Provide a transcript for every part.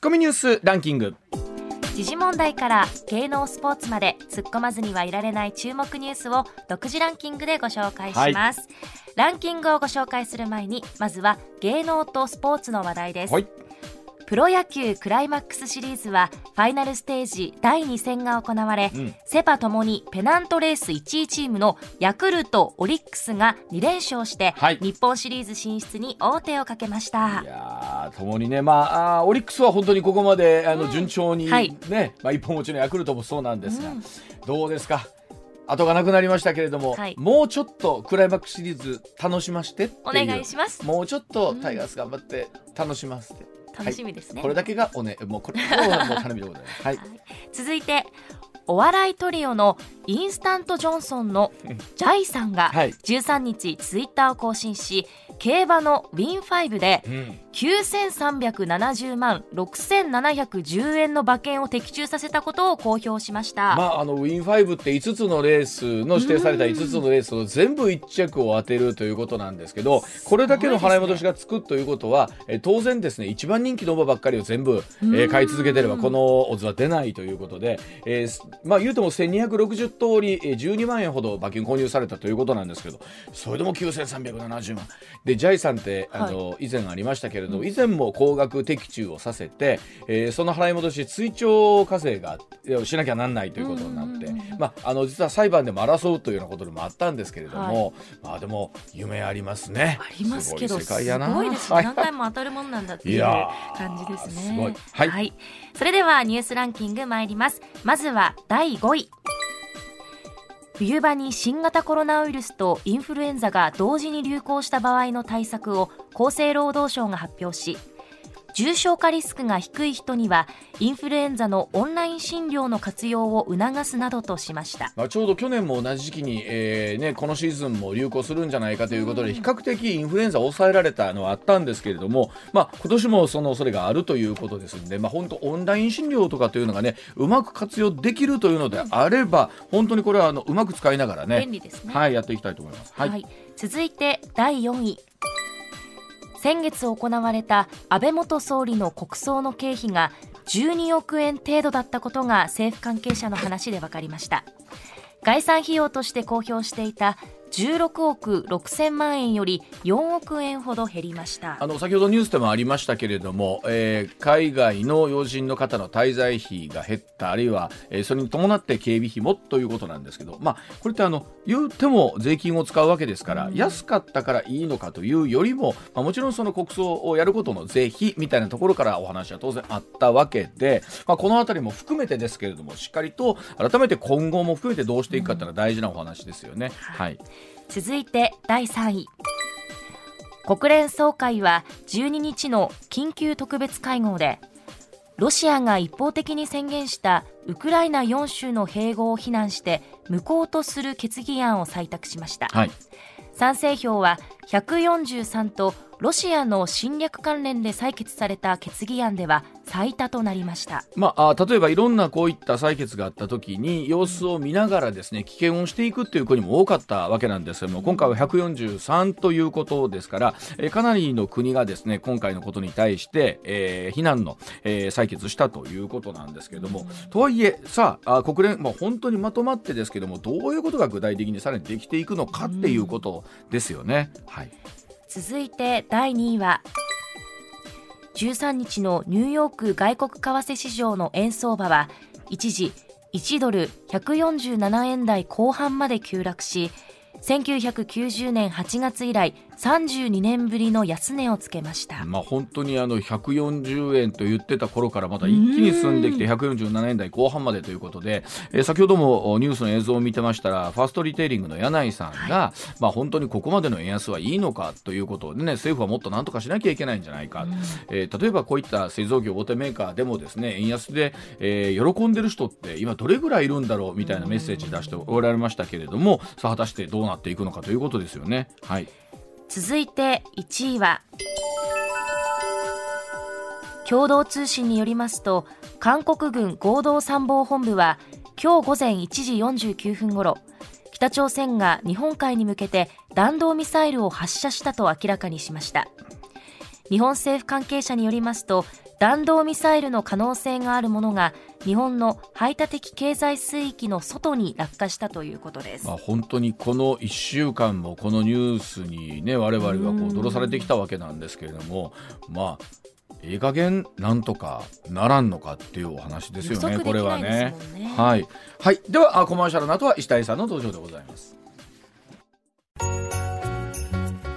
ッコミニュースランキング。時事問題から芸能スポーツまで突っ込まずにはいられない注目ニュースを独自ランキングでご紹介します、はい、ランキングをご紹介する前にまずは芸能とスポーツの話題です、はいプロ野球クライマックスシリーズはファイナルステージ第2戦が行われ、うん、セ・パともにペナントレース1位チームのヤクルト、オリックスが2連勝して、はい、日本シリーズ進出に王手をかけました。いやともにね、まあ、あオリックスは本当にここまであの順調にね、うんはい、まあ、一本持ちのヤクルトもそうなんですが、うん、どうですか？後がなくなりましたけれども、はい、もうちょっとクライマックスシリーズ楽しましてお願いします。もうちょっとタイガース頑張って楽しませて、楽しみですね、はい、これだけがおねもうこれはもう頼みでございます、はい、続いてお笑いトリオのインスタントジョンソンのジャイさんが13日ツイッターを更新し競馬のウィン5で9370万6710円の馬券を的中させたことを公表しました、まあ、あのウィン5って5つのレースの指定された5つのレースを全部1着を当てるということなんですけどこれだけの払い戻しがつくということは、え当然ですね一番人気の馬ばっかりを全部、えー、買い続けてればこのオズは出ないということで、えー、まあ言うても1260通り12万円ほど馬券購入されたということなんですけどそれでも9370万でジャイさんってあの、はい、以前ありましたけれど、うん、以前も高額的中をさせて、えー、その払い戻し追徴課税がしなきゃなんないということになって、まあ、あの実は裁判でも争うというようなことでもあったんですけれども、はい、まあでも夢ありますね。ありますけどすごいです何回も当たるもんなんだっていう感じですね。はい、はい、それではニュースランキング参ります。まずは第5位。冬場に新型コロナウイルスとインフルエンザが同時に流行した場合の対策を厚生労働省が発表し重症化リスクが低い人にはインフルエンザのオンライン診療の活用を促すなどとしました、まあ、ちょうど去年も同じ時期に、えーね、このシーズンも流行するんじゃないかということで、比較的インフルエンザを抑えられたのはあったんですけれども、まあ、今年もそのそれがあるということですので、まあ、本当オンライン診療とかというのがねうまく活用できるというのであれば、本当にこれはあのうまく使いながらね便利ですね、はい、やっていきたいと思います。はい、はい、続いて第4位先月行われた安倍元総理の国葬の経費が12億円程度だったことが政府関係者の話で分かりました概算費用として公表していた。16億6000万円より4億円ほど減りました。あの先ほどニュースでもありましたけれども、えー、海外の要人の方の滞在費が減ったあるいは、えー、それに伴って警備費もということなんですけど、まあ、これってあの言うても税金を使うわけですから、うん、安かったからいいのかというよりも、まあ、もちろんその国葬をやることの税費みたいなところからお話は当然あったわけで、まあ、この辺りも含めてですけれどもしっかりと改めて今後も含めてどうしていくかというのは大事なお話ですよね。うん、はい続いて第3位。国連総会は12日の緊急特別会合でロシアが一方的に宣言したウクライナ4州の併合を非難して無効とする決議案を採択しました、はい、賛成票は143とロシアの侵略関連で採決された決議案では最多となりました、まあ、例えばいろんなこういった採決があった時に様子を見ながらですね危険をしていくっていう国も多かったわけなんですけども今回は143ということですから、えー、かなりの国がですね今回のことに対して、えー、非難の、えー、採決したということなんですけれども、とはいえさあ国連、まあ、本当にまとまってですけどもどういうことが具体的にさらにできていくのかっていうことですよね。はい、続いて第2位は13日のニューヨーク外国為替市場の円相場は一時1ドル147円台後半まで急落し1990年8月以来32年ぶりの安値をつけました、まあ、本当にあの140円と言ってた頃からまた一気に進んできて147円台後半までということで、えー、先ほどもニュースの映像を見てましたらファーストリテイリングの柳井さんが、はい、まあ、本当にここまでの円安はいいのかということで、ね、政府はもっとなんとかしなきゃいけないんじゃないか、えー、例えばこういった製造業大手メーカーでもですね円安で、えー、喜んでる人って今どれぐらいいるんだろうみたいなメッセージ出しておられましたけれどもさあ果たしてどうなっていくのかということですよね。はい続いて1位は共同通信によりますと韓国軍合同参謀本部は今日午前1時49分ごろ北朝鮮が日本海に向けて弾道ミサイルを発射したと明らかにしました。日本政府関係者によりますと弾道ミサイルの可能性があるものが日本の排他的経済水域の外に落下したということです。まあ、本当にこの1週間もこのニュースにね我々はこう驚されてきたわけなんですけれどもまあいい加減なんとかならんのかっていうお話ですよね、これはね。はい、はい、ではコマーシャルの後は石谷さんの登場でございます。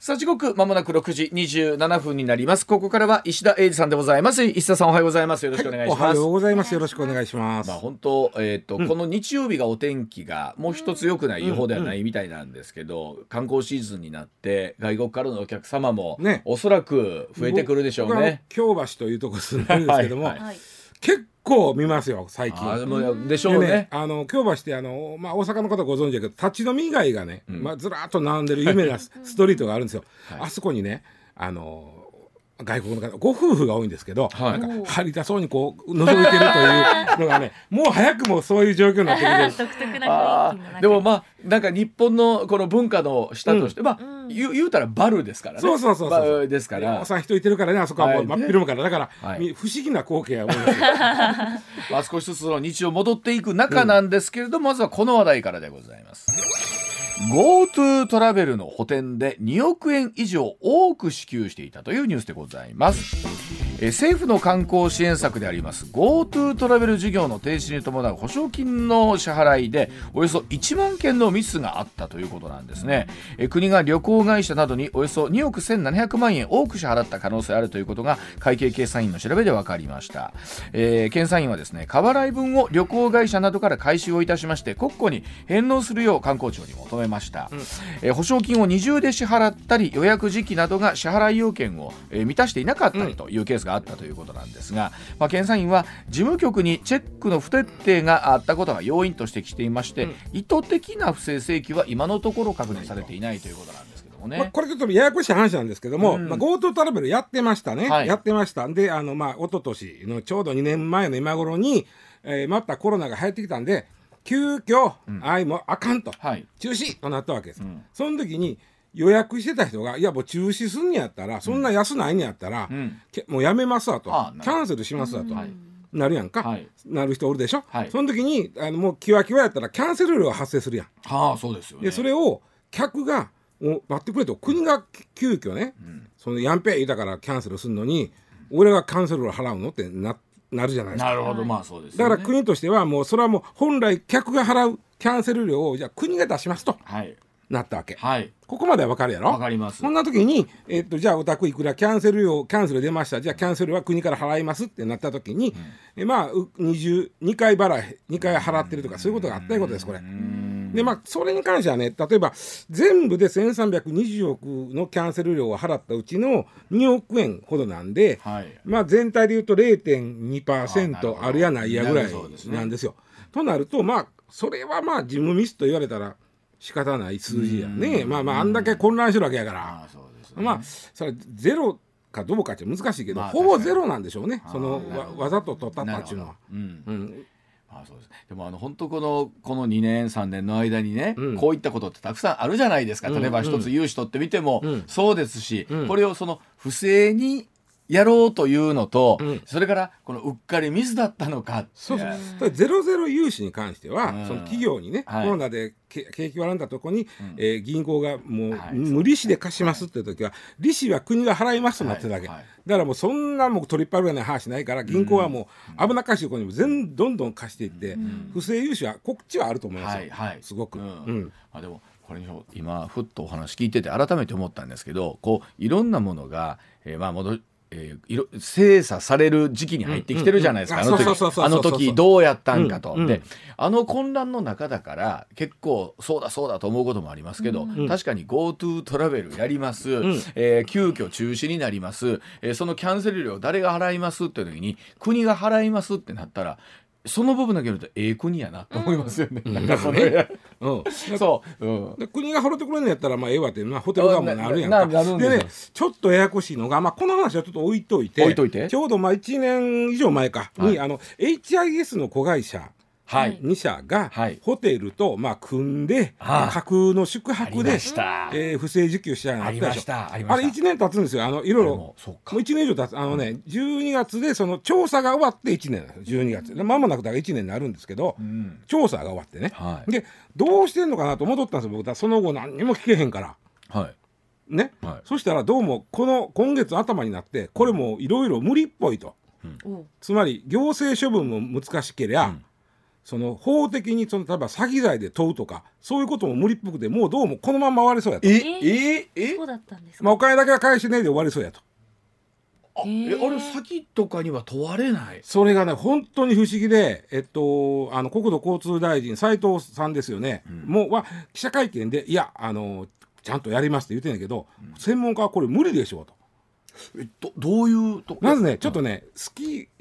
さあ時刻まもなく6時27分になります。ここからは石田英二さんでございます。石田さんおはようございます。よろしくお願いします、はい、おはようございます。よろしくお願いします。まあ本当えっ、ー、と、うん、この日曜日がお天気がもう一つ良くない予報ではないみたいなんですけど、うん。うん、観光シーズンになって外国からのお客様もね。おそらく増えてくるでしょうね。京橋というところ住んでるんですけども、はい。はい、結構見ますよ最近。あでしょうね。ねあの京橋ってあの、まあ、大阪の方ご存知だけど立ち飲み以外がね、うん、まあ、ずらっと並んでる有名な ストリートがあるんですよ。はい、あそこにねあの外国の方ご夫婦が多いんですけど、はい、なんか張りたそうにこう覗いてるというのがね もう早くもそういう状況になってきて 独特なでもまあなんか日本のこの文化の下として、うん、まあ、言う言うたらバルですからね。そうそうそうそう。ですから。おさん人いてるからねあそこはもう真っ昼間から、だから、はい、不思議な光景が多いです まあ少しずつの日常戻っていく中なんですけれども、うん、まずはこの話題からでございます。GoTo トラベルの補填で2億円以上多く支給していたというニュースでございます。え政府の観光支援策であります GoTo トラベル事業の停止に伴う保証金の支払いでおよそ1万件のミスがあったということなんですね、え国が旅行会社などにおよそ2億1700万円多く支払った可能性あるということが会計検査院の調べで分かりました、えー、検査院はですね過払い分を旅行会社などから回収をいたしまして国庫に返納するよう観光庁に求めました、うん、えー、保証金を二重で支払ったり予約時期などが支払い要件を、えー、満たしていなかったりというケースががあったということなんですが、まあ、検査院は事務局にチェックの不徹底があったことが要因と指摘していまして、うん、意図的な不正請求は今のところ確認されていないということなんですけどもね。まあ、これちょっとややこしい話なんですけども、うん、まあ、GoTo トラベルやってましたね、はい、やってました。であのまあ一昨年のちょうど2年前の今頃に、えー、またコロナが流行ってきたんで急遽、うん、あいもあかんと、はい、中止となったわけです、うん、その時に予約してた人がいやもう中止すんやったらそんな安ないんやったら、うん、もうやめますわと。キャンセルしますわと、なるやんか、はい、なる人おるでしょ、はい、その時にあのもうキワキワやったらキャンセル料が発生するやん。はあそうですよ、ね、でそれを客が待ってくれと。国が急遽ね、うん、そのやんぺ言うたからキャンセルするのに俺がキャンセルを払うのってななるじゃないですか。なるほど。まあそうです、ね、だから国としてはもうそれはもう本来客が払うキャンセル料をじゃあ国が出しますと。はいなったわけ、はい、ここまでは分かるやろ？分かります。そんな時に、えー、っとじゃあお宅いくらキャンセル料キャンセル出ました。じゃあキャンセルは国から払いますってなった時に、うん、えまあ2 2回払い2回払ってるとかそういうことがあったいうことですこれ。でまあそれに関してはね例えば全部で1320億のキャンセル料を払ったうちの2億円ほどなんで、はい、まあ全体でいうと0.2%あるやないやぐらいなんですよ。となるとまあそれはまあ事務ミスと言われたら仕方ない数字やね。まあまああんだけ混乱してるわけやから、まあそれゼロかどうかって難しいけど、ほぼゼロなんでしょうね。そのわわざと取ったったっていうのは。うん。あそうです。でもあの本当このこの2年3年の間にね、うん、こういったことってたくさんあるじゃないですか。例えば一つ融資取ってみてもそうですし、うん、これをその不正にやろうというのと、うん、それからこのうっかりミスだったのかそうそう。ゼロゼロ融資に関しては、うん、その企業にね、はい、コロナで景気悪んだとこに、うん、えー、銀行がもう、はい、無利子で貸しますっていう時は、利子は国が払いますとなってるだけ、はい。はい、だからもうそんなもう取りっぱるような話ないから銀行はもう危なっかしいところにも全どんどん貸していって、不正融資はこっちはあると思いますよ、はい。はい、すごく。うん。あでもこれ今ふっとお話聞いてて改めて思ったんですけどこういろんなものが、えー、まあ戻えー、いろ精査される時期に入ってきてるじゃないですか、あの時あの時どうやったんかと、うんうん、であの混乱の中だから結構そうだそうだと思うこともありますけど、うん、確かに GoTo トラベルやります、うん、えー、急遽中止になります、えー、そのキャンセル料誰が払いますって時に国が払いますってなったらその部分だけ見るとええ国やなと思いますよね。うん。なんかそれ、うん、そう、うん、で国が払ってくれるんやったらまあええわって、まあ、ホテル側もなるやんか。なななるんでねちょっとややこしいのが、まあ、この話はちょっと置いといて置いといて。ちょうどまあ1年以上前かに、はい。あの HIS の子会社はい。2社がはい。ホテルとまあ組んで、架空の宿泊で。えー不正受給したのあありまったでしょ。した。あれした。1年経つんですよ。あのいろいろ。もうそうか。もう1年以上経つ。あのね12月でその調査が終わって1年なんですよ。12月で。まもなくだから1年になるんですけど、うん。調査が終わってね、はい。でどうしてんのかなと思っとったんですよ。僕はその後何にも聞けへんから。はい。ね、はい。そしたらどうもこの今月頭になってこれもいろいろ無理っぽいと。おつまり行政処分も難しけりゃ、うんその法的にその例えば詐欺罪で問うとかそういうことも無理っぽくてもうどうもこのまま終わりそうやと、え、ええ、え？そう、だったんですか、まあ、お金だけは返してねえで終わりそうやと。あ、へーえ、あれ先とかには問われない？それがね本当に不思議で、えっと、あの国土交通大臣斉藤さんですよね、もうは記者会見でいやあのちゃんとやりますって言ってんだけど、専門家はこれ無理でしょうと。え、ど、どういうと。まずねちょっとね好きいと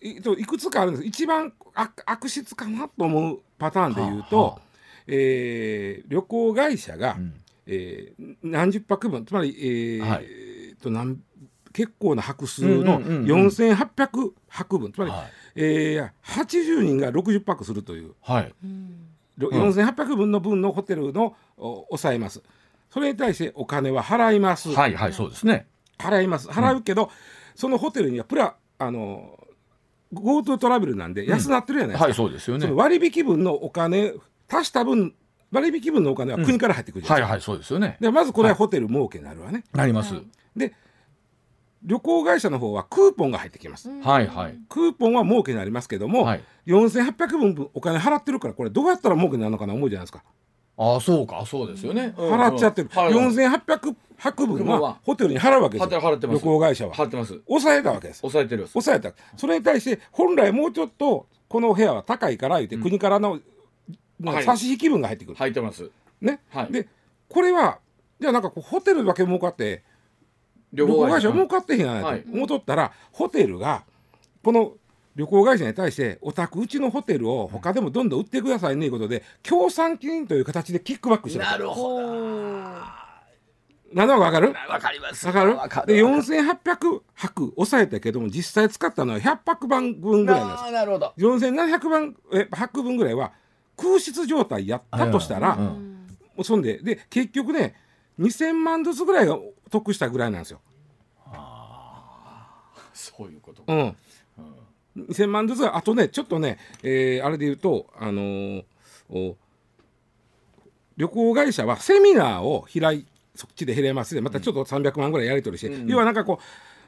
いくつかあるんです。一番悪悪質かなと思うパターンで言うと、はあはあ。えー旅行会社が、ん。えー何十泊分つまり、えーはい。えーとなん結構な泊数のうんうんうんうん。4800泊分。つまり、はい。えー80人が60泊するという。はい。うん。ろうん4800分の分のホテルのお抑えます。それに対してお金は払います、はい、はい、そうですね。払います払うけど、そのホテルにはプラあの GoTo トラベルなんで安なってるじゃないですか、はい、そうですよね。割引分のお金足した分割引分のお金は国から入ってくるじゃないですか、はい、はい、そうですよね。でまずこれはホテル儲けになるわね、なります。はいで旅行会社の方はクーポンが入ってきます、はい、はい。クーポンは儲けになりますけども、はい。4800分分お金払ってるからこれどうやったら儲けになるのかな思うじゃないですかあ、そうか、そうですよね。払っちゃってる、はいはい4800泊分はホテルに払うわけですよ払ってます。旅行会社は。払ってます。抑えたわけです。抑えてる。抑えた。それに対して本来もうちょっとこの部屋は高いから言って、国からの差し引き分が入ってくる、入ってます。ね、はい。でこれはじゃあなんかホテルだけ儲かって旅旅行会社儲かかってへんやないはい。と思っとったら、ホテルがこの旅行会社に対してお宅うちのホテルを他でもどんどん売ってくださいねということで協賛金という形でキックバックしてるなるほど。何のか分かる？わかります。わかる？わかるで4800泊抑えたけども実際使ったのは100泊分ぐらいですなるほど。4700番え泊分ぐらいは空室状態やったとしたら、うんそんでで結局ね2000万ずつぐらいが得したぐらいなんですよ。そういうこと。うん2000万ずつあとねちょっとね、えーあれで言うと、あのーお旅行会社はセミナーを開いそっちで減れますでまたちょっと300万ぐらいやり取りして、要はなんかこ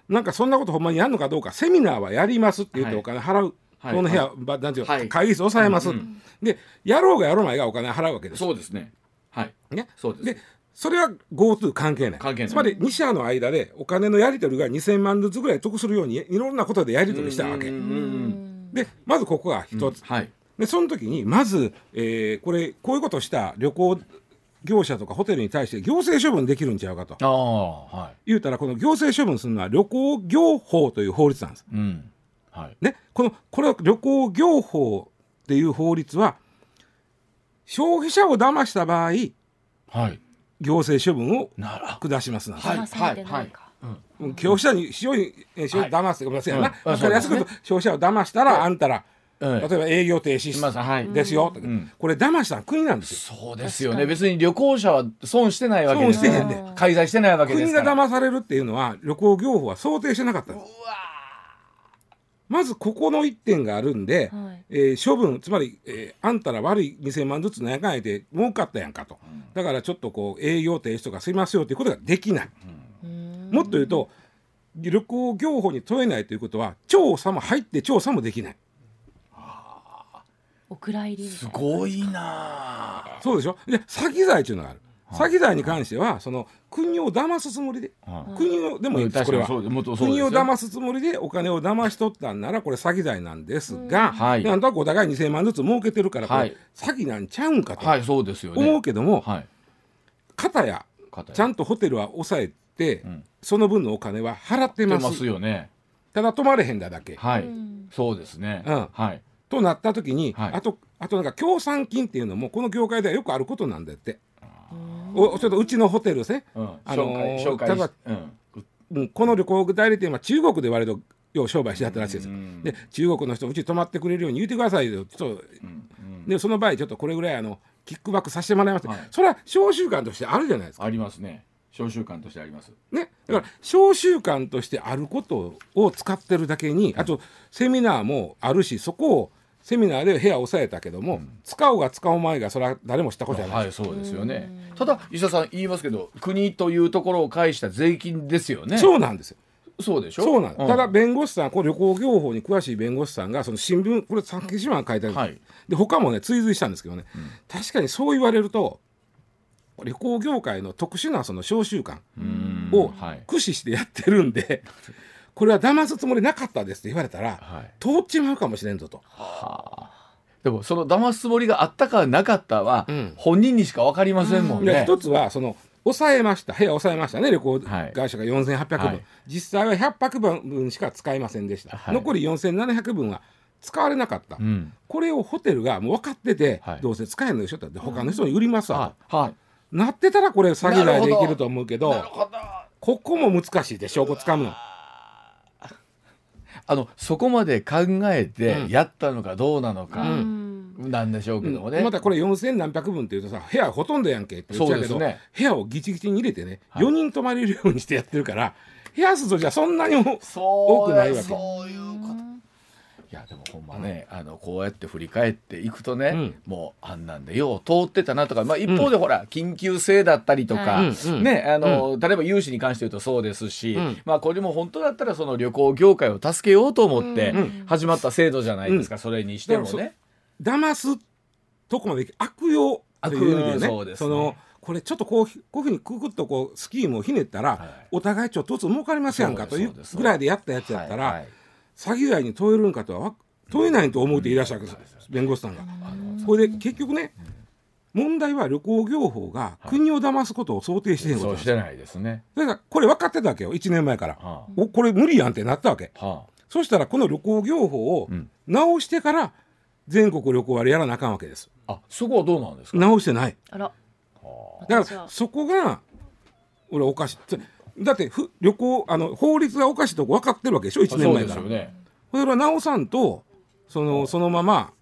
うなんかそんなことほんまにやるのかどうかセミナーはやりますって言ってはい。お金払う、はい。この部屋、ばなんていうのはい。会議室抑えます、うんうん。でやろうがやろうまいがお金払うわけです。そうですね。はい。ね、そうです。でそれは GoTo 関係ない関係ないつまり2社の間でお金のやり取りが2000万ずつぐらい得するようにいろんなことでやり取りしたわけうんうんうんでまずここが一つ、はい。でその時にまず、えーこれこういうことをした旅行業者とかホテルに対して行政処分できるんちゃうかとああ、は言うたらこの行政処分するのは旅行業法という法律なんです。い。うん。はい。ね、このこれは旅行業法っていう法律は消費者を騙した場合はい。行政処分を。下しますなんですはい。騙されてない。か、うん。消費者に消費えー消費騙すごめんなさいな、うかりやすく言うと消費者を騙したら、あんたら、うん。例えば営業停止ですよ、とかん。これ騙した国なんですよ。そうですよね。別に旅行者は損してないわけですから。損してへんで開催してないわけです国がから。騙されるっていうのは旅行業法は想定してなかったんですまずここの一点があるんで、はい。えー処分つまり、えーあんたら悪い2000万ずつのやかんやで儲かったやんかと、だからちょっとこう営業停止とかすみますよということができない、うん。もっと言うと旅行業法に問えないということは調査も入って調査もできない。お蔵入りすなごいなあ。そうでしょ？で詐欺罪というのがある詐欺罪に関してはその国を騙すつもりで、はい国をでもいいですこれは。国を騙すつもりでお金を騙し取ったんならこれ詐欺罪なんですが、はい。なんとなくお互い2000万ずつ儲けてるからこれ、はい。詐欺なんちゃうんかと。はい、そうですよね。思うけども、はい。片やちゃんとホテルは抑えて、ん。その分のお金は払ってます。出ますよね。ただ泊まれへんだだけ、はい。うん。そうですね。うん。はい。となった時に、はい。あとあとなんか協賛金っていうのもこの業界ではよくあることなんだって。おちょっとうちのホテルですね、うん。あのー紹介紹うんうん。この旅行代理店は中国で割とよう商売してはったらしいですよ。うん。で中国の人うち泊まってくれるように言ってくださいよちょっとでその場合ちょっとこれぐらいあのキックバックさせてもらいます、はい。それは商習慣としてあるじゃないですか。ありますね。召集感としてあります。ね、だから商習慣としてあることを使ってるだけにあとセミナーもあるしそこをセミナーで部屋を抑えたけども、使おうが使うまいがそれは誰も知ったことじゃない、はいそうですよね。ただ石田さん言いますけど国というところを介した税金ですよね。そうなんですよ。そうでしょ？そうなんです、ん。ただ弁護士さんこれ旅行業法に詳しい弁護士さんがその新聞これ産経新聞が書いてある、はい。で他もね追随したんですけどね、確かにそう言われると旅行業界の特殊なその商習慣うん。をはい。駆使してやってるんで、これは騙すつもりなかったですって言われたら、はい。通っちまうかもしれんぞと。でもその騙すつもりがあったかなかったは、うん。本人にしか分かりませんもんね。で一つはその抑えました。部屋抑えましたね。旅行はい。会社が4800分、はい。実際は100泊分しか使いませんでした、はい。残り4700分は使われなかった、うん。これをホテルがもう分かってて、はい。どうせ使えんのでしょ？って他の人に売りますわ、はい。はい。なってたらこれ詐欺罪でいけると思うけど。ここも難しいで証拠つかむのあのそこまで考えてうん。やったのかどうなのかうん。なんでしょうけどもね。またこれ4000何百分っていうとさ部屋ほとんどやんけって言っちゃうけどね部屋をギチギチに入れてね、はい。4人泊まれるようにしてやってるから部屋数とじゃそんなにも多くないわけ。そういうこと。いやでもほんまね、あのこうやって振り返っていくとね、うん。もうあんなんでよう通ってたなとか、まあ、一方でほら、緊急性だったりとか、ねあの例えば融資に関して言うとそうですし、うん。まあこれも本当だったらその旅行業界を助けようと思ってうん。始まった制度じゃないですか、それにしてもね。騙すとこまで悪用という意味でね。悪用そうですね。のこれちょっとこうこういうふうにくくっとこうスキームをひねったら、はい。お互いちょっとずつ儲かりますやんかというぐらいでやったやつやったら、詐欺罪に問えるんかとはわ問えないと思うって言い出したわけです、弁護士さんが。これで結局ね、問題は旅行業法が国を騙すことを想定してへんことしてないですね。だからこれ分かってたわけよ1年前から。はおこれ無理やんってなったわけ。あはそしたらこの旅行業法をうん直してから全国旅行割やらなあかんわけです。あ、あそこはどうなんですか？直してない。あらだからそこが俺おかしい。つだってふ旅行あの法律がおかしいとこ分かってるわけでしょ1年そう前から。ですよね。それは直さんとそのそのまま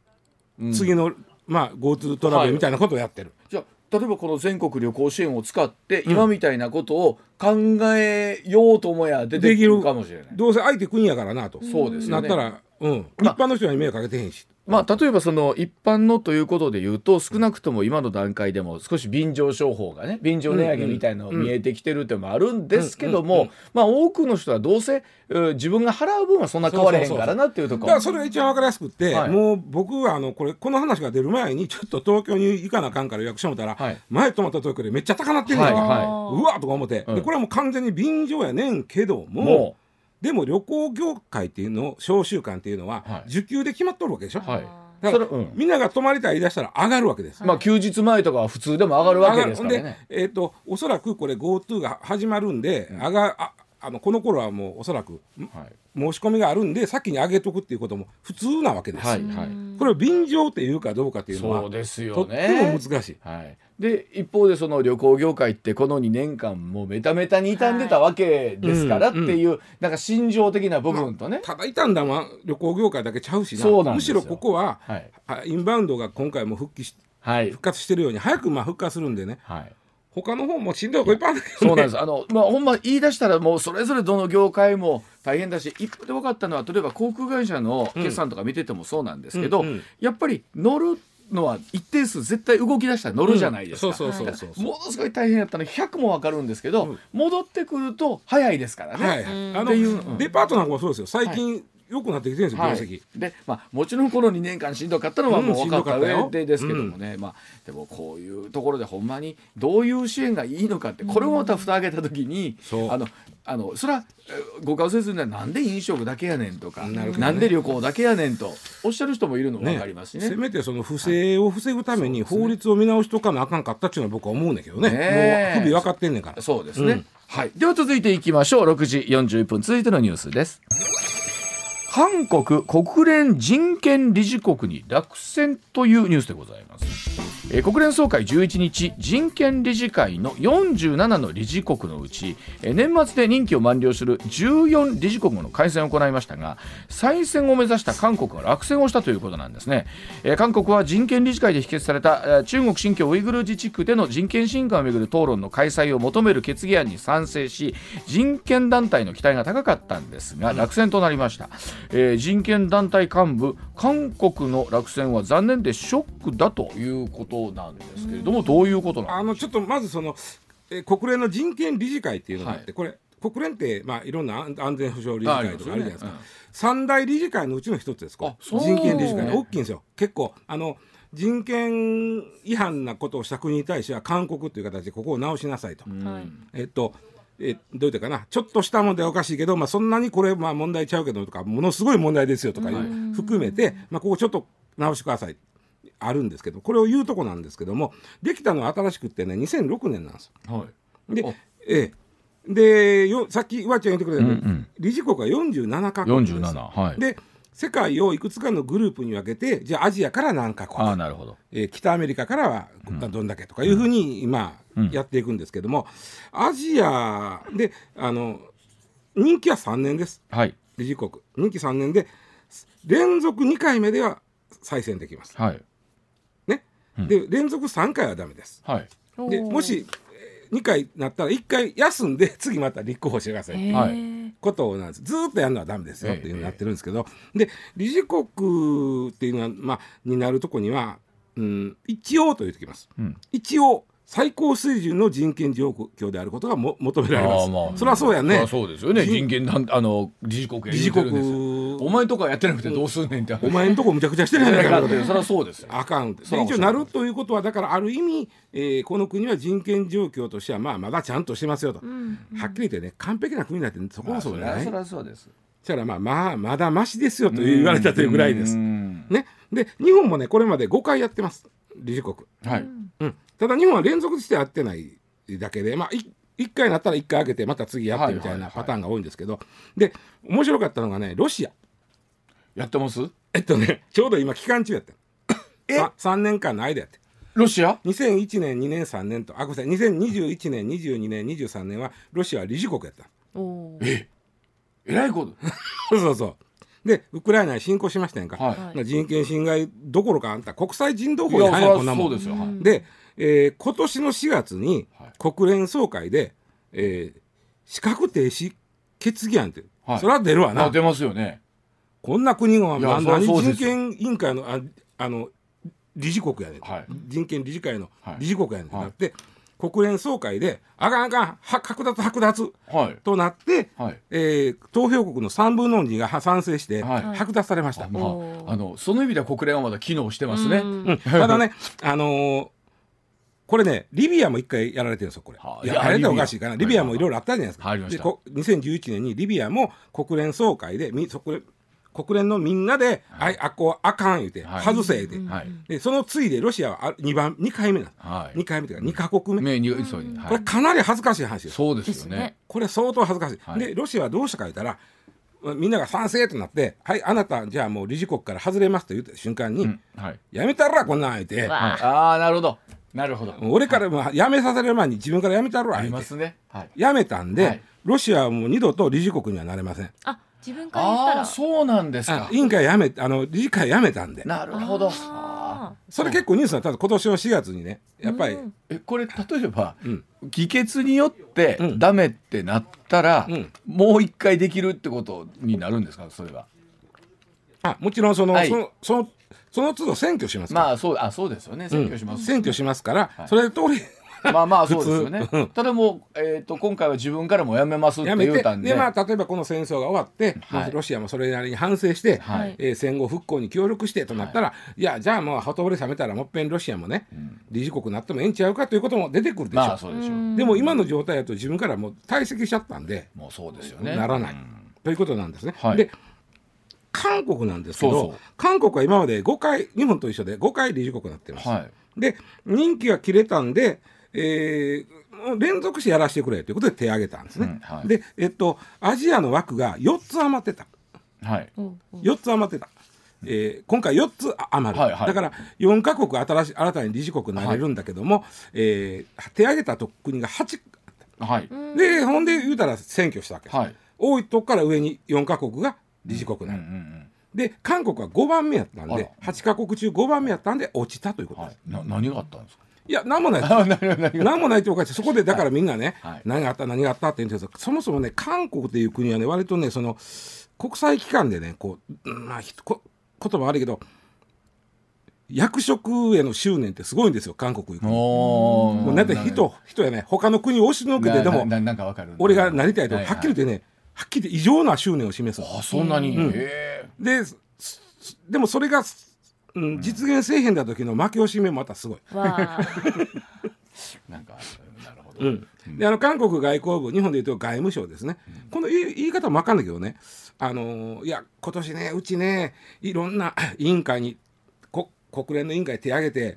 うん次の、まあ GoTo トラベルみたいなことをやってる。じゃあ例えばこの全国旅行支援を使って今みたいなことを考えようと思や出てくるかもしれない。どうせ相手国やからなと。そうですよね。なったら、うん、まあ一般の人に迷惑かけてへんし。まあ、例えばその一般のということで言うと少なくとも今の段階でも少し便乗商法がね便乗値上げみたいなのが見えてきてるってのもあるんですけどもまあ多くの人はどうせうん自分が払う分はそんな変われへんからなっていうところだからそれが一番わかりやすくって、はい。もう僕はあのこれこの話が出る前にちょっと東京に行かなあかんから予約してもたら、はい。前泊まった東京でめっちゃ高なってるんやんか、はいはうわーとか思って、うん。でこれはもう完全に便乗やねんけどももでも旅行業界っていうの商習慣っていうのは、はい受給で決まっとるわけでしょ、はいだから、うんみんなが泊まりたい言い出したら上がるわけです。うまあ休日前とかは普通でも上がるわけですからね。で、えー、とおそらくこれ GoTo が始まるんで、上がああのこの頃はもうおそらくはい申し込みがあるんで先に上げとくっていうことも普通なわけです。はいはいこれを便乗っていうかどうかっていうのはそうですよとってねも。難しい。はい、で一方でその旅行業界ってこの2年間もうメタメタに傷んでたわけですからっていう、なんか心情的な部分とね、ただ傷んだのは旅行業界だけちゃうしな。むしろここは、はい。あインバウンドが今回も復帰しはい。復活してるように早くまあ復活するんでね。はい、他の方もしんどい。とこいっぱいあるねそうなんです。あの、まあ、ほんま言い出したらもうそれぞれどの業界も大変だし一方で分かったのは例えば航空会社の決算とか見ててもそうなんですけど、うんうんやっぱり乗るのは一定数絶対動き出したら乗るじゃないですか。うんそうそうそうそう。ものすごい大変やったの。100も分かるんですけど、うん。戻ってくると早いですからね。はい。はい、あのデパートなんかもそうですよ。最近良くなってきてるんですよ、はい。で、まあ、もちろんこの2年間しんどかったのはうんもう分かった上でですけどもね、まあ、でもこういうところでほんまにどういう支援がいいのかってこれもまた蓋開けた時に、そう。あのあのそれはえーご顔せずにはなんで飲食だけやねんとかなるほどね。なんで旅行だけやねんとおっしゃる人もいるのも分かりますしね。せめてその不正を防ぐために法律を見直しとかなあかんかったっていうのは僕は思うんだけどね。ね。えもう不備分かってんねんから。そうですね、うんはい、では続いていきましょう。6時41分。続いてのニュースです韓国国連人権理事国に落選というニュースでございます、えー国連総会11日人権理事会の47の理事国のうち、えー年末で任期を満了する14理事国の改選を行いましたが再選を目指した韓国が落選をしたということなんですね、えー韓国は人権理事会で否決された、中国新疆ウイグル自治区での人権侵害をめぐる討論の開催を求める決議案に賛成し人権団体の期待が高かったんですが落選となりました、えー人権団体幹部韓国の落選は残念でショックだということなんですけれどもどういうことなんあのちょっとまずその、えー国連の人権理事会っていうのがあって、はい。これ国連って、まあ、いろんな安安全保障理事会とかあるじゃないですか。あありますよね三大理事会のうちの一つです人権理事会大きいんですよ。結構あの人権違反なことをした国に対しては勧告という形でここを直しなさいと、はいえっとえどう言ったかな？ちょっとした問題はおかしいけど、まあ、そんなにこれ、まあ、問題ちゃうけどとかものすごい問題ですよとかいう含めて、まあ、ここちょっと直してください。あるんですけどこれを言うとこなんですけどもできたのは新しくってね2006年なんですよ。はい。であ、ええ、でよさっき岩ちゃん言ってくれたように、うんうん。理事国は47カ国です。47はい。で世界をいくつかのグループに分けてじゃあアジアから何カ国ああなるほど。えー北アメリカからはどんだけとかいうふうに今うん。やっていくんですけども、アジアであの任期は3年です。はい。理事国。任期3年で連続2回目では再選できます。はい。ね、うん。で連続3回はダメです。はい。でもし2回なったら1回休んで 次また立候補してください。っていうははい。ことなんです。ずーっとやるのはダメですよええ。っていうのになってるんですけど、で理事国っていうのは、まあ、になるとこには、うん、一応と言ってきます。うん。一応最高水準の人権状況であることがも求められます。ああまあ。そりゃそうやね。そうですよね。人人権団あの理事国や理事国。お前とかやってなくてどうすんねんって。お前んとこむちゃくちゃしてないかと。そりゃそうですよ。あかん一応なるということはだからある意味、えーこの国は人権状況としてはまあまだちゃんとしてますよと、うん。はっきり言ってね完璧な国なんてそこもそうじゃない？そりゃそうです。だからまあまあまだましですよと言われたというぐらいです。う。ん。ね、で日本もねこれまで5回やってます。理事国、はい。うん、ただ日本は連続してやってないだけでまあい1回なったら1回開けてまた次やってみたいはいはい。はいなパターンが多いんですけど、で面白かったのがねロシア。やってます？えっとねちょうど今期間中やってえ？さ3年間の間やってロシア？2001年2年3年と。あごめんなさい。2021年22年23年はロシアは理事国やったおー。え？らいこと。そうそう。そうでウクライナに侵攻しましたやんか、はい。人権侵害どころかあんた国際人道い法違反やこんなもんそうですよ。はい。で、えー今年の4月にはい。国連総会で、えー資格停止決議案って、はい。それは出るわな。あ出ますよね。こんな国が何人権委員会のああの理事国やねん、はい。人権理事会のはい。理事国やねん。ってなって、国連総会であかんあかんは剥奪剥奪はい。となって、はい。えー投票国の3分の2が賛成して、はい。剥奪されました。あまああのその意味では国連はまだ機能してますね。うん。うん。ただね、あのーこれね、リビアも一回やられてるんですよ、これ。はあいや、やられたらおかしいかな。リビアもいろいろあったじゃないですか。はでこ2011年にリビアも国連総会で、みそこで国連のみんなで、あい、あこうあかん言うて、はい。外せ言うて、はい。で、その次いでロシアはあ2番、二回目なんです。はい。2回目というか、2カ国目。うにはい。これかなり恥ずかしい話です。そうですよね。これ相当恥ずかしい。はい。で、ロシアはどうしたか言ったら、みんなが賛成となって、はい、あなた、じゃあもう理事国から外れますと言った瞬間に、うん。はい。やめたらこんなん言うて、わはい。ああなるほどなるほど。俺からもう辞めさせる前に自分から辞めたろありますね。はい。辞めたんで、はい。ロシアはもう二度と理事国にはなれません。あ自分から言ったら。ああそうなんですか。あ委員会辞めあの理事会辞めたんで。なるほど。あそれ結構ニュースになったんです今年の4月にねやっぱり、うんえこれ例えば、うん。議決によってうんダメってなったら、うん。もう一回できるってことになるんですかそれは。あもちろんその,、はい。そのそのその都度選挙しますから、まあそうあそうですよね。選挙します、選挙しますから、はい。それ通りまあまあそうですよね。普通うん。ただもう、えー、と今回は自分からもやめますって辞めて言うたんで。でまあ例えばこの戦争が終わって、はい。ロシアもそれなりに反省して、はい。えー戦後復興に協力してとなったら、い、やじゃあもうほとぼり冷めたらもっぺんロシアもね、理事国になってもええんちゃうかということも出てくるでしょ。う、まあそうでしょう、うん。でも今の状態だと自分からもう退席しちゃったんで、もうそうですよね。ならない、うん。ということなんですね。はい。で韓国なんですけどそうそう。韓国は今まで5回日本と一緒で5回理事国になってます。はい。で任期が切れたんで、えー連続してやらせてくれということで手を挙げたんですね。うんはい。で、えっと、アジアの枠が4つ余ってた。はい。うんう。ん4つ余ってた。えー今回4つ余る、はいはい。だから4カ国新し新たに理事国になれるんだけども、えー手挙げたと国が8はい。でほんで言うたら選挙したわけです、はい。多いとこから上に4カ国が理事国になる、で韓国は5番目やったんあで8カ国中5番目やったんで落ちたということです、はい。な何があったんですか？い、や何もない。あ何もないっておかしい。そこでだからみんなね、はい。何があった何があったって言うんですけどそもそもね韓国っていう国はね割とねその国際機関でねこう、うんまあひこ言葉悪いけど役職への執念ってすごいんですよ韓国もうなんて人人やね。他の国を押しのけてでも俺がなりたいとははい。っきり言ってねはっきり言って異常な執念を示すの。あそんなに、うん。ですでもそれが、うん、実現せえへんだ時の負け惜しみもまたすごい。わあ。なんかなるほど、うん、であの韓国外交部日本でいうと外務省ですね、この言い言い方も分かんないけどね。あのーいや今年ねうちねいろんな 委員会にこ国連の委員会手挙げて、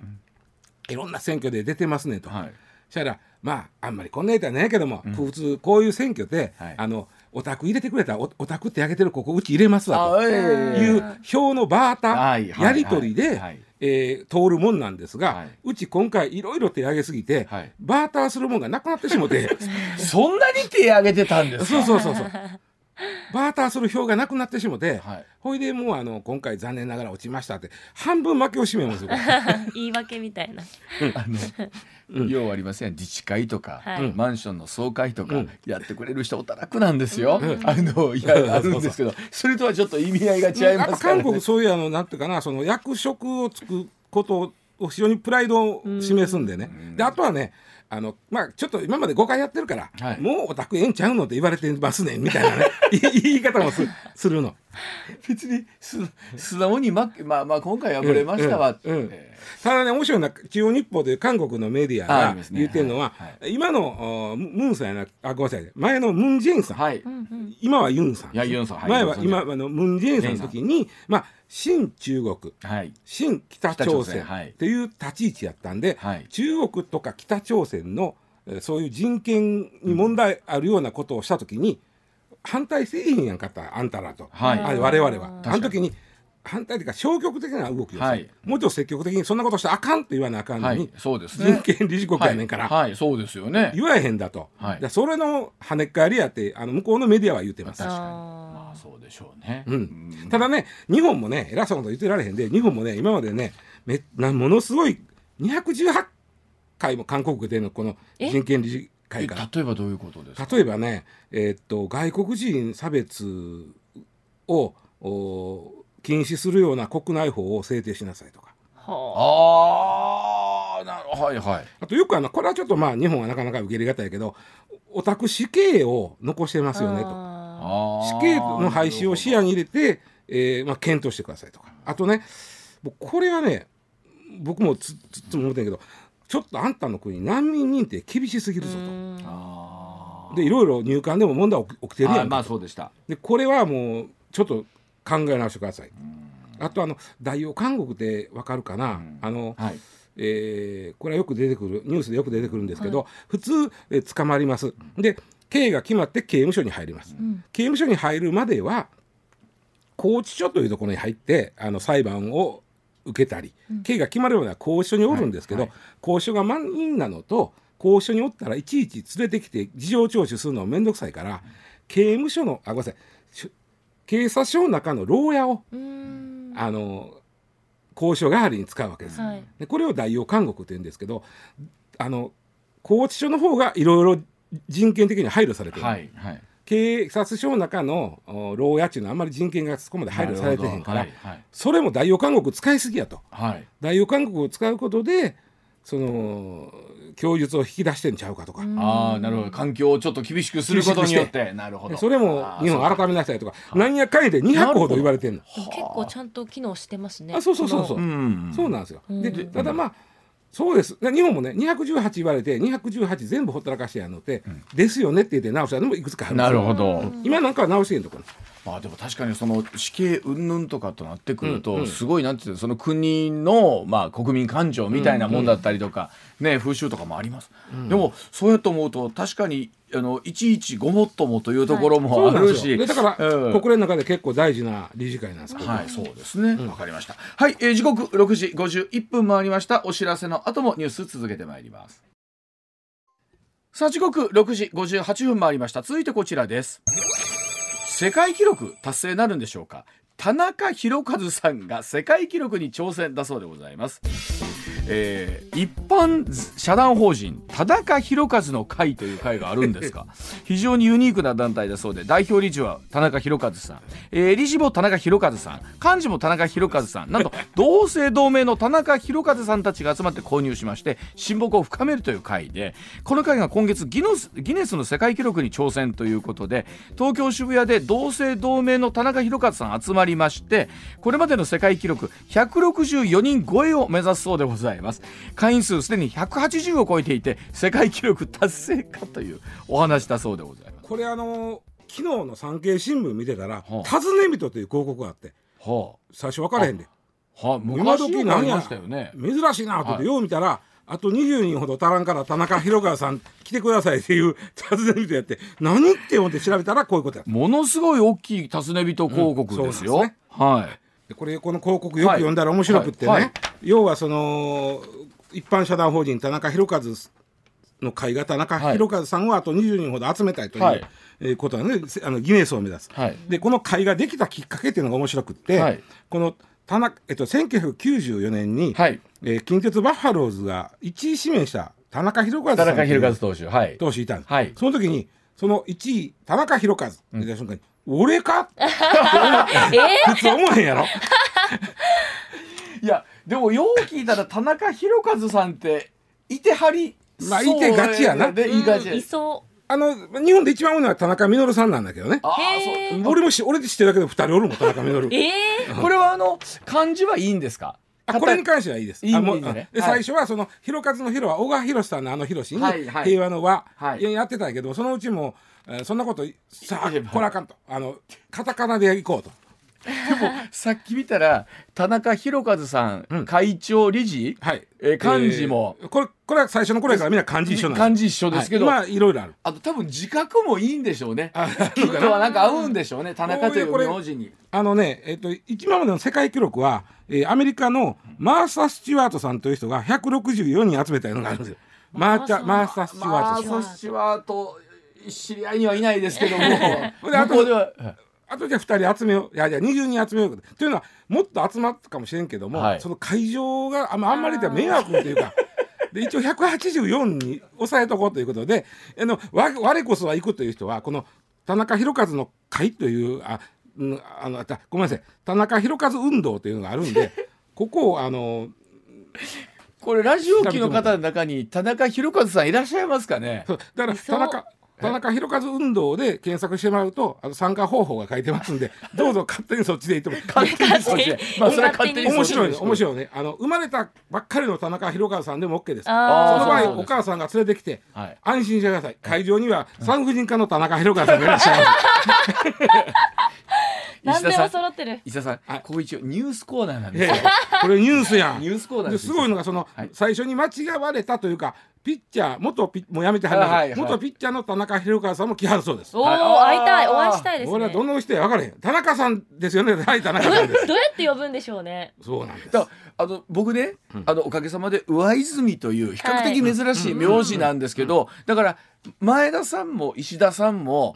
いろんな選挙で出てますねと。はい。そしたらまああんまりこんな言いたらないけども、普通こういう選挙で、はい。あのお宅入れてくれたらおお宅って挙げてるここうち入れますわと。いう票のバータ、やり取りで、はい。えー通るもんなんですが、はい。うち今回いろいろ手挙げすぎて、はい。バーターするもんがなくなってしもて。そんなに手挙げてたんですか？そうそうそうそうバーターする票がなくなってしもて、はい。ほいでもうあの今回残念ながら落ちましたって半分負けを占めますよ。言い訳みたいな。あの、ようありません自治会とか、はい。マンションの総会とか、うん。やってくれる人おたらくなんですよ、うん。あのいやあるんですけどそれとはちょっと意味合いが違いますから、ね、韓国そういうあのなんていうかなその役職をつくことを非常にプライドを示すんでね、であとはねあのまあちょっと今まで誤解やってるから、はいもうオタクええんちゃうのって言われてますねみたいなね い言い方もすするの。別にす素直にまあまあ今回はこれましたわって、うんうんただね面白いのは中央日報という韓国のメディアが言ってるのは、はい今のおムムンさんやなあごめんなさい前のムン・ジェインさん、はい、今はユンさん。ユンさん。はい前は今あのムン・ジェインさんの時にまあ新中国はい。新北朝鮮鮮はい。っていう立ち位置やったんで、はい。中国とか北朝鮮のえーそういう人権に問題あるようなことをした時に、反対せえへんやんかったあんたらと、はい。あ我々は。あの時に反対というか消極的な動きをはい。もうちょっと積極的にそんなことしたらあかんと言わなあかんのに、はい。そうですね。人権理事国やねんから、はい、はい。そうですよね。言わへんだと、はい。でそれの跳ねっ返りやってあの向こうのメディアは言ってます。確かに。あまあそうでしょうね、うん、ただね日本もね偉そうなこと言ってられへんで日本もね今までねめなものすごい218回も韓国でのこのえ？人権理事え会例えばどういうことですか？例えばね、えーっと外国人差別をお禁止するような国内法を制定しなさいとか。ーはあ。あなるはいはい。あとよくあのこれはちょっとまあ日本はなかなか受け入れがたいけどオタク死刑を残してますよねと。あ死刑の廃止を視野に入れて、えーまあ、検討してくださいとか。あとねもうこれはね僕もつつつも思ってんけどちょっとあんたの国難民認定厳しすぎるぞと。あでいろいろ入管でも問題起き起きてるやんまあそうでした。でこれはもうちょっと考え直してください。あとあの大洋監獄ってわかるかな、ん。あの、はい。えーこれはよく出てくるニュースでよく出てくるんですけど、普通、えー捕まります。で刑が決まって刑務所に入ります、ん。刑務所に入るまでは拘置所というところに入ってあの裁判を受けたり、刑が決まるまでは拘置所におるんですけど、はい。拘置所が満員なのと拘置所におったらいちいち連れてきて事情聴取するの面倒くさいから刑務所のあごめんなさいし警察署の中の牢屋をあの交渉代わりに使うわけです。はい。でこれを代用監獄って言うんですけどあの拘置所の方がいろいろ人権的に配慮されてる、はいはい警察署の中のお牢屋っていうのはあんまり人権がそこまで配慮されてへんから、なるほどはい。それも代用監獄使いすぎやと。はい、はい代用監獄を使うことでその供述を引き出してんちゃうかとか、ああなるほど。環境をちょっと厳しくすることによって。なるほど。それも日本改めなさいとか。なんやかんやで200ほど言われてんの。結構ちゃんと機能してますね。あそうそうそうそう。うん。そうなんですよ。うん。でただまあそうです。で日本もね218言われて218全部ほったらかしてやるのって、ですよねって言って直したのもいくつかあるんですなよるほど、今なんかは直してんとこまあでも確かにその死刑云々とかとなってくると、うんうんすごいなんていうのその国のまあ国民感情みたいなもんだったりとか、ね風習とかもあります、でもそうやと思うと確かにあのいちいちごもっともというところもあるし、よでだから、うん国連の中で結構大事な理事会なんですけど、はい、そうですね。わ、かりました。はい、えー時刻6時51分回りました。お知らせの後もニュース続けてまいります。さあ、時刻6時58分回りました。続いてこちらです。世界記録達成なるんでしょうか？田中宏和さんが世界記録に挑戦だそうでございます。えー一般社団法人田中宏和の会という会があるんですが 非常にユニークな団体だそうで代表理事は田中宏和さん、えー理事も田中宏和さん。幹事も田中宏和さん。なんと 同姓同名の田中宏和さんたちが集まって購入しまして親睦を深めるという会でこの会が今月ギノスギネスの世界記録に挑戦ということで東京渋谷で同姓同名の田中宏和さん集まりましてこれまでの世界記録164人超えを目指すそうでございます会員数すでに180を超えていて世界記録達成かというお話だそうでございます。これあの昨日の産経新聞見てたら「はあ。尋ね人」という広告があっては最初分からへんで。あ、はあ、今昔時何や。したよね珍しいなと思って、はい。よう見たらあと20人ほど足らんから田中宏和さん来てくださいっていう尋ね人やって何って思って調べたらこういうことやものすごい大きい尋ね人広告ですよ、うんそうなんではい。でこれこの広告よく読んだら面白くってね、はい。はい。要はその一般社団法人田中宏和の会が田中宏和さんをあと20人ほど集めたいという、はい。えーことなんでせあのギネスを目指す、はい。でこの会ができたきっかけっていうのが面白くって、はい。この田中、えっと、1994年に、はい。えー近鉄バッファローズが1位指名した田中宏和さん田中宏和投手。はい。投手いたんです、はい。その時にその1位田中宏和見た瞬間に、俺か？っ て普通思えへんやろ？いやでもよう聞いたら田中宏和さんっていてはりまあいてがちやな。でいいがちや。いそあの日本で一番多いのは田中稔さんなんだけどね。ああへー。俺もし俺で知ってるだけで2人おるもん田中稔。う ええそうこれはあの漢字はいいんですか？あこれに関してはいいです。いいあもねではい。最初はその広和の広は小川博さんのあの広にはいはい。平和の和はい。やってたんやけどそのうちもえーそんなことさあこれあかんと。あのカタカナでいこうと。さっき見たら田中宏和さん、うん。会長理事？はい。えー漢字も。えーこれこれは最初の頃やからみんな漢字一緒なん漢字一緒ですけど、はい、今いろいろある。あと多分自覚もいいんでしょうね。あきっとはなんか合うんでしょうね。田中という名字に。あのね、えっと、今までの世界記録は、えーアメリカのマーサ・スチュワートさんという人が164人集めたのがあるんですよ。マーチャマーサ・スチュワート。マーサスチュワート知り合いにはいないですけども。であと向こうではあとじゃあ2人集めよう。いやいや20人集めよう。というのはもっと集まったかもしれんけども、はい。その会場があんまあんまり言ったら迷惑っていうか で一応184に抑えとこうということであのわ我こそは行くという人はこの田中宏和の会というあ,、うん、あのあたごめんなさい。田中宏和運動というのがあるんで ここをあのこれラジオ機の方の中に田中宏和さんいらっしゃいますかね？そうだから田中田中宏和運動で検索してもらうとあの参加方法が書いてますんで どうぞ勝手にそっちで行っても 勝手にそっちで。まあそれは勝手に面白いそっちで面白いねあの生まれたばっかりの田中宏和さんでも OK です。その場合お母さんが連れてきてはい。安心してください。会場には産婦人科の田中宏和さんがいらっしゃいます。何でも揃ってる？石田さん、はい。ここ一応ニュースコーナーなんいですよ。やいやこれニュースやん。ニュースコーナーですですごいのがその、はい。最初に間違われたというかピッチャー元ピッもうやめてはります、はいはい。元ピッチャーの田中宏和さんも来はるそうです。おおはい会いたい。お会いしたいですね。俺はどの人や分からへん。田中さんですよね。はい田中さんです どうやって呼ぶんでしょうね。そうなんです。だあの僕ね、あのおかげさまで上泉という比較的珍しい名字なんですけど、だから前田さんも石田さんも、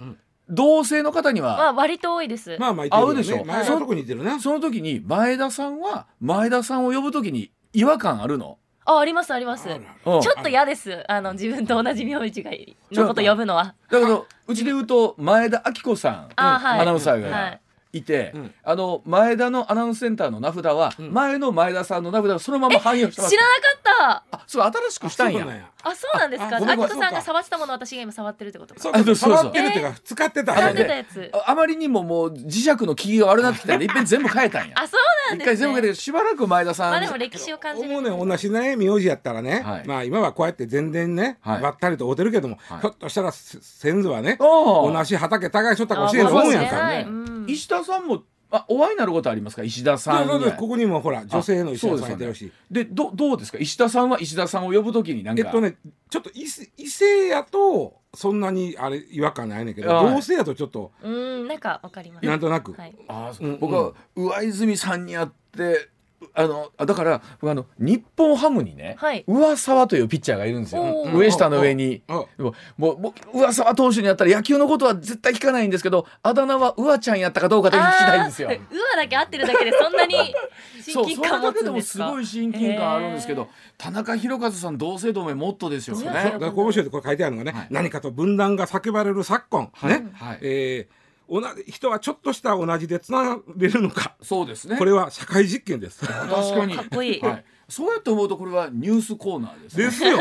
同性の方には、まあ割と多いです。まあまあ言ってるよ合うでしょ。ね前は特に似てるな。その時に前田さんは前田さんを呼ぶ時に違和感あるの、あありますあります。ちょっと嫌です。あの自分と同じ名字がのこと。呼ぶのは。だけどうちで言うと前田明子さん、あはい。アナウンサーはがいいて、うん。あの前田のアナウンスセンターの名札は、ん。前の前田さんの名札がそのまま反映してます。知らなかっあそう新しくしたんや。あそうなんやたあそうなんですか。あごめんごめん。アキトさんが触ってたものを私が今触ってるってことか。そうそうそう触ってるっていうか使ってた。触ってたやつ。ああまりにももう磁石の効きが悪くなってきたんでいっぺん全部変えたんや。あそうなんです一回全部変えねてしばらく前田さん、まあでも歴史を感じる。思うね同じね名字やったらね、はい。まあ今はこうやって全然ね、はい。ばったりと会うてるけども、はい。ひょっとしたらせ先祖はね同じ畑耕しとったかもあしれんと思うんやんか。もしれかない。うん。石田さんもあお会いになることありますか？石田さんここにもほら女性の石田さんいてるし、でどどうですか？石田さんは石田さんを呼ぶときになんか。えっとねちょっと異性異性やとそんなにあれ違和感ないねんけどはい同性やとちょっとうーんなんかわかります。なんとなく、はい。あーうん僕は上泉さんに会ってあのあだから僕あの日本ハムにね、はい。上沢というピッチャーがいるんですよ。上下の上に。あでももう僕上沢投手にやったら野球のことは絶対聞かないんですけどあだ名は上ちゃんやったかどうかだけ聞きたいんですよ。あ。ーうわだけ合ってるだけでそんなに そう親近感持つんですか？それだけでもすごい親近感あるんですけど田中宏和さん同姓同名モットーですよね。ねだからこう面白いってこれ書いてあるのがね、はい。何かと分断が叫ばれる昨今、ね、はい。えー同じ人はちょっとした同じでつながれるのかそうですね。これは社会実験です。確かにかっこいいはい。そうやって思うとこれはニュースコーナーです、ね。ですよ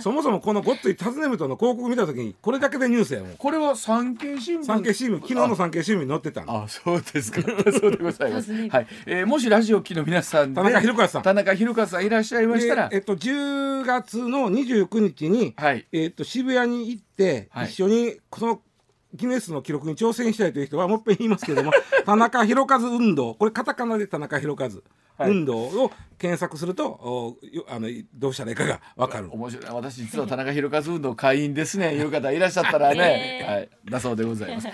そもそもこのごっつい尋ね人の広告見た時にこれだけでニュースやもんこれは産経新聞。産経新聞昨日の産経新聞に載ってたのあ、そうですか。そうでございます。はい、えーもしラジオ機の皆さんで田中宏和さん田中宏和さんいらっしゃいましたらで、えっと、10月の29日に、はい。えっと、渋谷に行って、はい一緒にこのギネスの記録に挑戦したいという人はもう一遍言いますけれども 田中宏和運動これカタカナで田中宏和、はい運動を検索するとあのどうしたらいいかが分かる。面白い。私実は田中宏和運動会員ですね。いう方いらっしゃったらね、ね はい、だそうでございます。